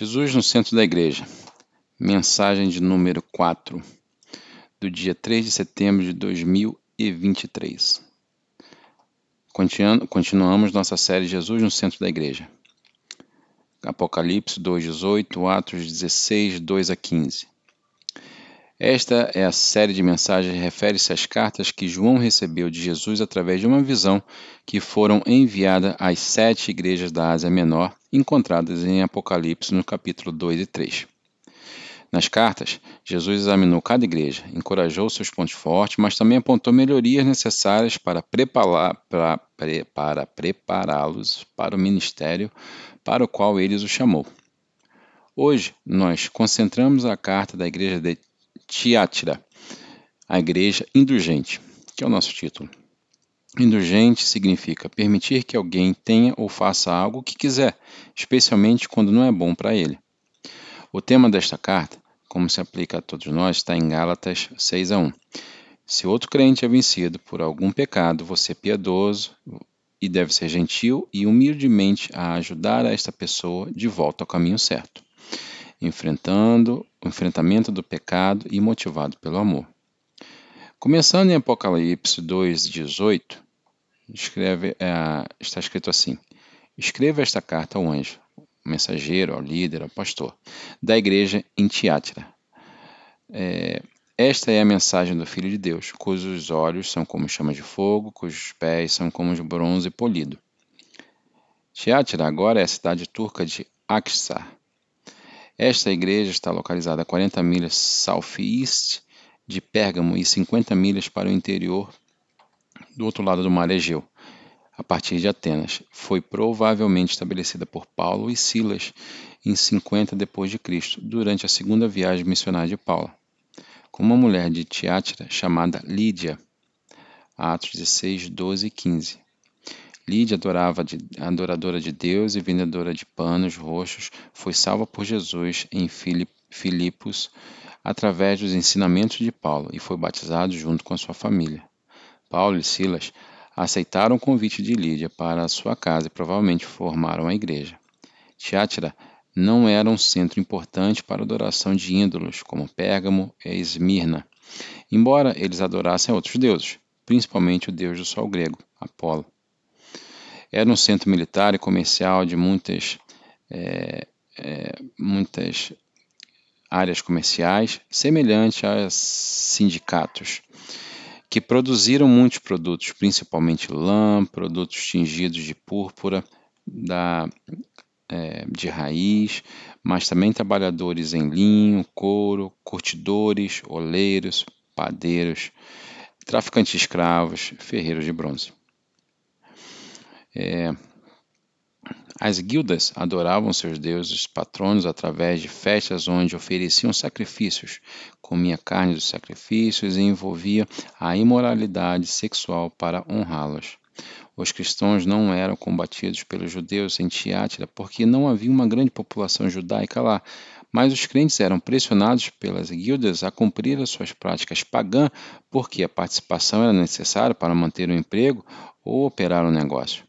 Jesus no centro da igreja. Mensagem de número 4, do dia 3 de setembro de 2023. Continuamos nossa série Jesus no centro da igreja. Apocalipse 2:18, Atos 16, 2 a 15. Esta é a série de mensagens que refere-se às cartas que João recebeu de Jesus através de uma visão que foram enviadas às sete igrejas da Ásia Menor, encontradas em Apocalipse no capítulo 2 e 3. Nas cartas, Jesus examinou cada igreja, encorajou seus pontos fortes, mas também apontou melhorias necessárias para prepará-los para o ministério para o qual ele os chamou. Hoje, nós concentramos a carta da igreja de Tiátira, a igreja indulgente, que é o nosso título. Indulgente significa permitir que alguém tenha ou faça algo que quiser, especialmente quando não é bom para ele. O tema desta carta, como se aplica a todos nós, está em Gálatas 6 a 1. Se outro crente é vencido por algum pecado, você é piedoso e deve ser gentil e humildemente a ajudar esta pessoa de volta ao caminho certo enfrentando o enfrentamento do pecado e motivado pelo amor. Começando em Apocalipse 2:18, escreve, é, está escrito assim: Escreva esta carta ao anjo, ao mensageiro, ao líder, ao pastor, da igreja em Tiátira. É, esta é a mensagem do Filho de Deus, cujos olhos são como chama de fogo, cujos pés são como de bronze polido. Tiátira agora é a cidade turca de Aksar, esta igreja está localizada a 40 milhas southeast de Pérgamo e 50 milhas para o interior do outro lado do mar Egeu, a partir de Atenas. Foi provavelmente estabelecida por Paulo e Silas em 50 depois de Cristo, durante a segunda viagem missionária de Paulo, com uma mulher de Tiátira chamada Lídia. Atos 16, 12 e 15. Lídia, adorava de, adoradora de Deus e vendedora de panos roxos, foi salva por Jesus em Filipos através dos ensinamentos de Paulo e foi batizado junto com a sua família. Paulo e Silas aceitaram o convite de Lídia para a sua casa e provavelmente formaram a igreja. Tiátira não era um centro importante para a adoração de ídolos, como Pérgamo e Esmirna, embora eles adorassem outros deuses, principalmente o deus do sol grego, Apolo. Era um centro militar e comercial de muitas, é, é, muitas áreas comerciais, semelhante a sindicatos, que produziram muitos produtos, principalmente lã, produtos tingidos de púrpura, da, é, de raiz, mas também trabalhadores em linho, couro, curtidores, oleiros, padeiros, traficantes de escravos, ferreiros de bronze. É, as guildas adoravam seus deuses patronos através de festas onde ofereciam sacrifícios, comia carne dos sacrifícios e envolvia a imoralidade sexual para honrá-los. Os cristãos não eram combatidos pelos judeus em Tiátira porque não havia uma grande população judaica lá, mas os crentes eram pressionados pelas guildas a cumprir as suas práticas pagãs porque a participação era necessária para manter o emprego ou operar o um negócio.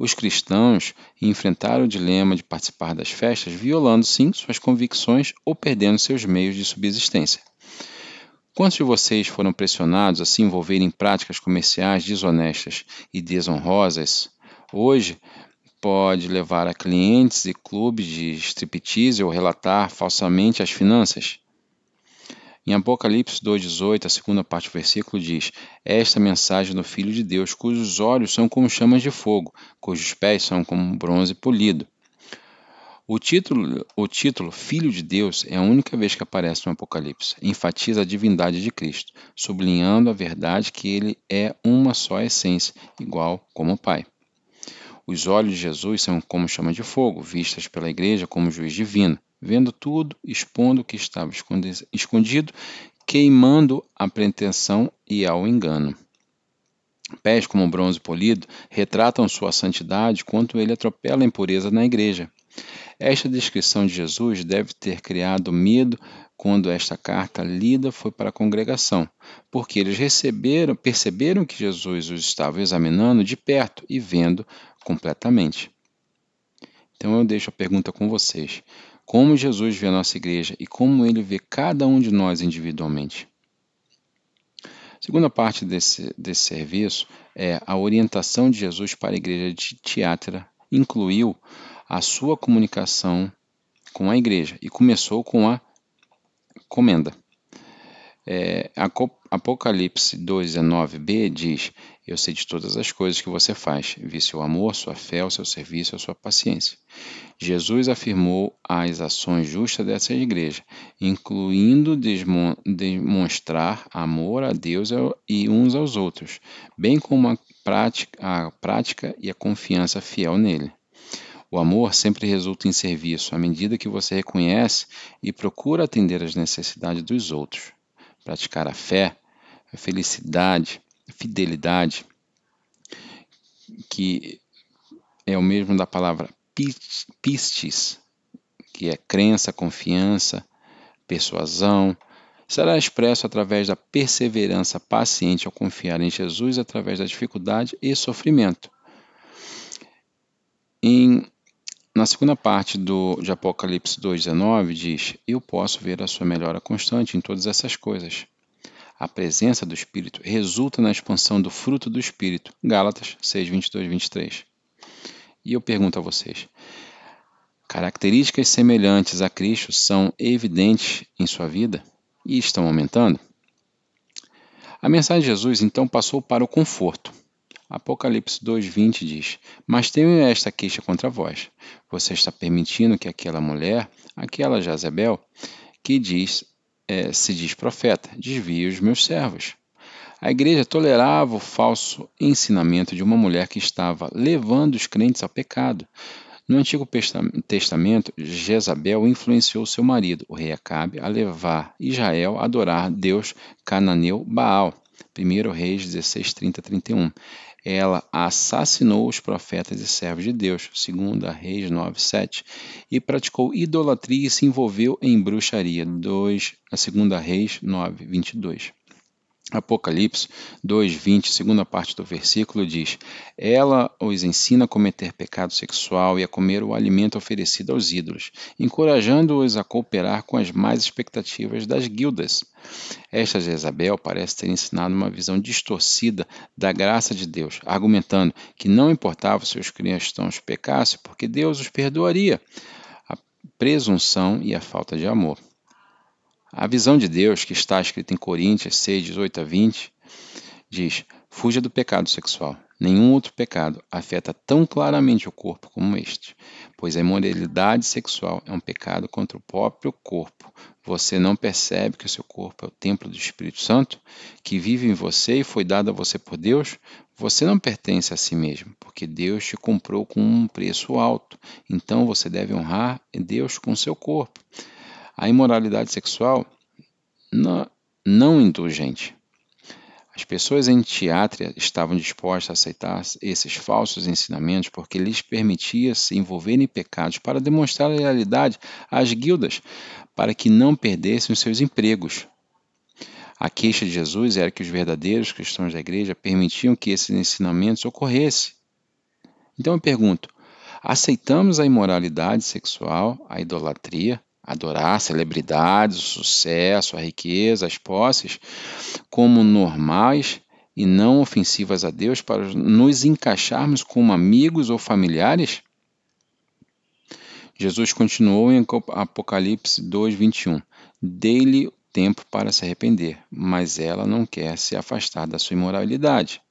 Os cristãos enfrentaram o dilema de participar das festas, violando sim suas convicções ou perdendo seus meios de subsistência. Quantos de vocês foram pressionados a se envolver em práticas comerciais desonestas e desonrosas? Hoje, pode levar a clientes e clubes de striptease ou relatar falsamente as finanças. Em Apocalipse 2,18, a segunda parte do versículo diz: Esta mensagem do Filho de Deus, cujos olhos são como chamas de fogo, cujos pés são como bronze polido. O título, o título Filho de Deus é a única vez que aparece no Apocalipse. Enfatiza a divindade de Cristo, sublinhando a verdade que ele é uma só essência, igual como o Pai. Os olhos de Jesus são como chama de fogo, vistas pela igreja como juiz divino vendo tudo, expondo o que estava escondido, queimando a pretensão e ao engano. Pés como bronze polido retratam sua santidade quanto ele atropela a impureza na igreja. Esta descrição de Jesus deve ter criado medo quando esta carta lida foi para a congregação, porque eles receberam, perceberam que Jesus os estava examinando de perto e vendo completamente. Então eu deixo a pergunta com vocês: como Jesus vê a nossa igreja e como ele vê cada um de nós individualmente. A segunda parte desse, desse serviço é a orientação de Jesus para a igreja de Tiátira, incluiu a sua comunicação com a igreja e começou com a comenda. É, Apocalipse 2,19b diz: Eu sei de todas as coisas que você faz, vi seu amor, sua fé, o seu serviço, a sua paciência. Jesus afirmou as ações justas dessa igreja, incluindo demonstrar amor a Deus e uns aos outros, bem como a prática, a prática e a confiança fiel nele. O amor sempre resulta em serviço à medida que você reconhece e procura atender às necessidades dos outros. Praticar a fé, a felicidade, fidelidade, que é o mesmo da palavra pistes, que é crença, confiança, persuasão, será expresso através da perseverança paciente ao confiar em Jesus através da dificuldade e sofrimento. Em na segunda parte do, de Apocalipse 2,19 diz: Eu posso ver a sua melhora constante em todas essas coisas. A presença do Espírito resulta na expansão do fruto do Espírito. Gálatas 6, 22 23. E eu pergunto a vocês: características semelhantes a Cristo são evidentes em sua vida e estão aumentando? A mensagem de Jesus então passou para o conforto. Apocalipse 2,20 diz: Mas tenho esta queixa contra vós. Você está permitindo que aquela mulher, aquela Jezebel, que diz, é, se diz profeta, desvie os meus servos. A igreja tolerava o falso ensinamento de uma mulher que estava levando os crentes ao pecado. No Antigo Testamento, Jezabel influenciou seu marido, o rei Acabe, a levar Israel a adorar Deus cananeu Baal. 1 Reis 16, 30, 31 ela assassinou os profetas e servos de Deus, segundo a Reis 9:7, e praticou idolatria e se envolveu em bruxaria, 2 a segunda Reis 9:22. Apocalipse 2:20, segunda parte do versículo diz: Ela os ensina a cometer pecado sexual e a comer o alimento oferecido aos ídolos, encorajando-os a cooperar com as más expectativas das guildas. Esta Jezabel parece ter ensinado uma visão distorcida da graça de Deus, argumentando que não importava se os cristãos pecassem, porque Deus os perdoaria. A presunção e a falta de amor. A visão de Deus, que está escrita em Coríntios 6, 18 a 20, diz: Fuja do pecado sexual. Nenhum outro pecado afeta tão claramente o corpo como este, pois a imoralidade sexual é um pecado contra o próprio corpo. Você não percebe que o seu corpo é o templo do Espírito Santo, que vive em você e foi dado a você por Deus? Você não pertence a si mesmo, porque Deus te comprou com um preço alto. Então você deve honrar Deus com seu corpo a imoralidade sexual não, não indulgente. As pessoas em Tiátria estavam dispostas a aceitar esses falsos ensinamentos porque lhes permitia se envolver em pecados para demonstrar a realidade às guildas, para que não perdessem os seus empregos. A queixa de Jesus era que os verdadeiros cristãos da igreja permitiam que esses ensinamentos ocorressem. Então eu pergunto: aceitamos a imoralidade sexual, a idolatria, adorar celebridades, o sucesso, a riqueza, as posses, como normais e não ofensivas a Deus para nos encaixarmos como amigos ou familiares? Jesus continuou em Apocalipse 2:21. Dei-lhe tempo para se arrepender, mas ela não quer se afastar da sua imoralidade.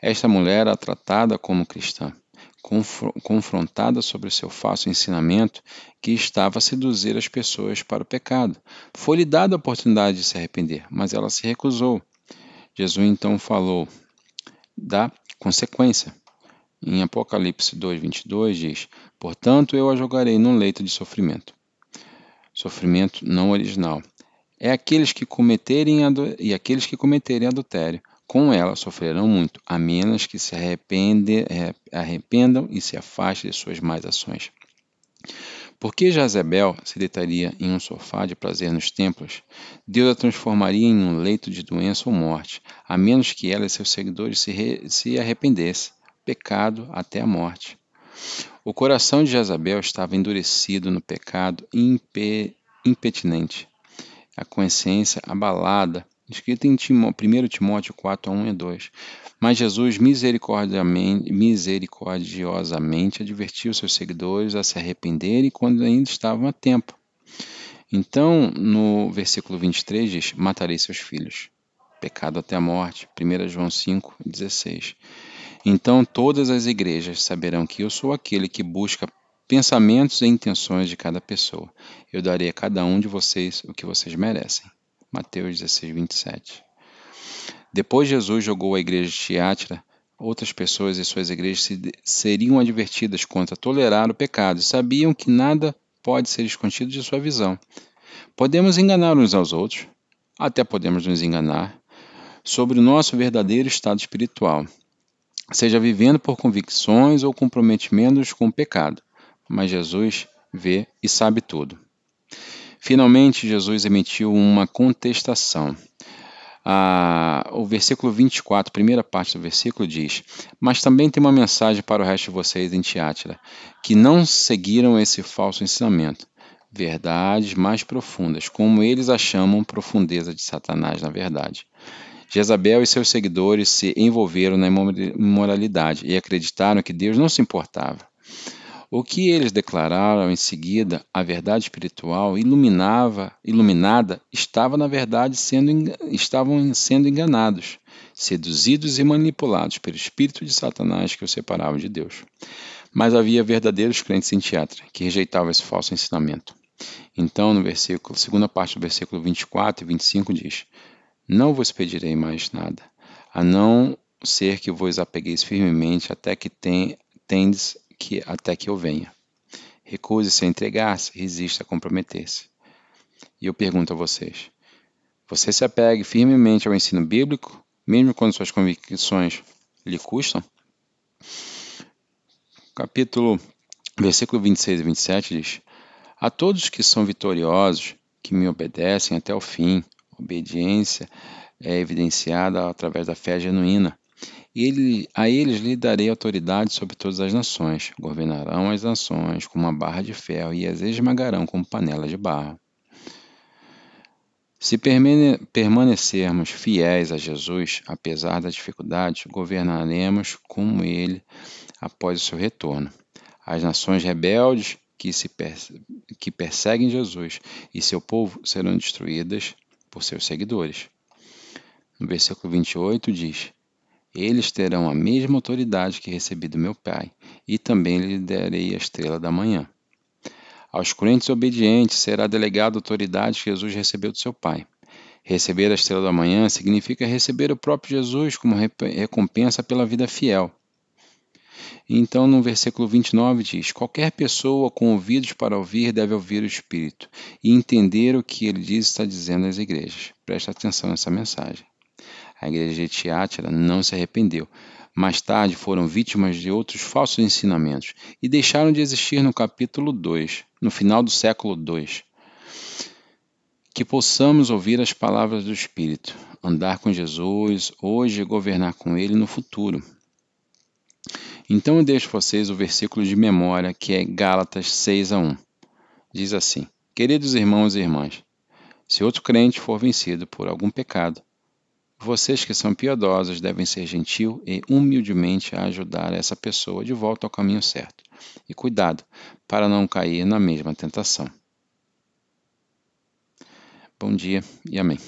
Esta mulher era tratada como cristã confrontada sobre o seu falso ensinamento que estava a seduzir as pessoas para o pecado. Foi-lhe dada a oportunidade de se arrepender, mas ela se recusou. Jesus então falou da consequência. Em Apocalipse 2:22 diz: "Portanto eu a jogarei num leito de sofrimento". Sofrimento não original. É aqueles que cometerem e aqueles que cometerem adultério com ela sofrerão muito, a menos que se é, arrependam e se afastem de suas más ações. Por que Jezebel se deitaria em um sofá de prazer nos templos? Deus a transformaria em um leito de doença ou morte, a menos que ela e seus seguidores se, re, se arrependessem. Pecado até a morte. O coração de Jezabel estava endurecido no pecado impe, impetinente, a consciência abalada, escrito em Timó, 1 Timóteo 4, 1 e 2. Mas Jesus misericordiosamente advertiu seus seguidores a se arrependerem quando ainda estavam a tempo. Então, no versículo 23 diz: Matarei seus filhos. Pecado até a morte. 1 João 5, 16. Então todas as igrejas saberão que eu sou aquele que busca pensamentos e intenções de cada pessoa. Eu darei a cada um de vocês o que vocês merecem. Mateus 16, 27. Depois Jesus jogou a igreja de Tiátira, outras pessoas e suas igrejas seriam advertidas contra tolerar o pecado e sabiam que nada pode ser escondido de sua visão. Podemos enganar uns aos outros, até podemos nos enganar sobre o nosso verdadeiro estado espiritual seja vivendo por convicções ou comprometimentos com o pecado, mas Jesus vê e sabe tudo. Finalmente, Jesus emitiu uma contestação. Ah, o versículo 24, primeira parte do versículo diz: Mas também tem uma mensagem para o resto de vocês em Tiátira, que não seguiram esse falso ensinamento, verdades mais profundas, como eles a chamam profundeza de Satanás, na verdade. Jezabel e seus seguidores se envolveram na imoralidade e acreditaram que Deus não se importava. O que eles declararam em seguida, a verdade espiritual iluminava, iluminada, estava na verdade sendo, estavam sendo enganados, seduzidos e manipulados pelo espírito de Satanás que os separava de Deus. Mas havia verdadeiros crentes em teatro que rejeitavam esse falso ensinamento. Então, no versículo, segunda parte do versículo 24 e 25 diz: não vos pedirei mais nada, a não ser que vos apegueis firmemente até que tendes que até que eu venha. Recuse-se a entregar-se, resista a comprometer-se. E eu pergunto a vocês: você se apegue firmemente ao ensino bíblico, mesmo quando suas convicções lhe custam? Capítulo, versículo 26 e 27 diz: A todos que são vitoriosos, que me obedecem até o fim, obediência é evidenciada através da fé genuína. Ele, a eles lhe darei autoridade sobre todas as nações, governarão as nações com uma barra de ferro e as esmagarão como panela de barro. Se permanecermos fiéis a Jesus, apesar das dificuldades, governaremos como ele após o seu retorno. As nações rebeldes que, se que perseguem Jesus e seu povo serão destruídas por seus seguidores. No versículo 28 diz: Eles terão a mesma autoridade que recebi do meu Pai, e também lhe darei a estrela da manhã. Aos crentes obedientes será delegada a autoridade que Jesus recebeu do seu Pai. Receber a estrela da manhã significa receber o próprio Jesus como recompensa pela vida fiel. Então, no versículo 29 diz: Qualquer pessoa com ouvidos para ouvir deve ouvir o Espírito e entender o que ele diz está dizendo às igrejas. Preste atenção nessa mensagem. A igreja de Tiátira não se arrependeu. Mais tarde foram vítimas de outros falsos ensinamentos e deixaram de existir no capítulo 2, no final do século 2. Que possamos ouvir as palavras do Espírito, andar com Jesus hoje e governar com Ele no futuro. Então eu deixo vocês o versículo de memória que é Gálatas 6 a 1. Diz assim: Queridos irmãos e irmãs, se outro crente for vencido por algum pecado, vocês que são piedosos devem ser gentil e humildemente ajudar essa pessoa de volta ao caminho certo. E cuidado para não cair na mesma tentação. Bom dia e amém.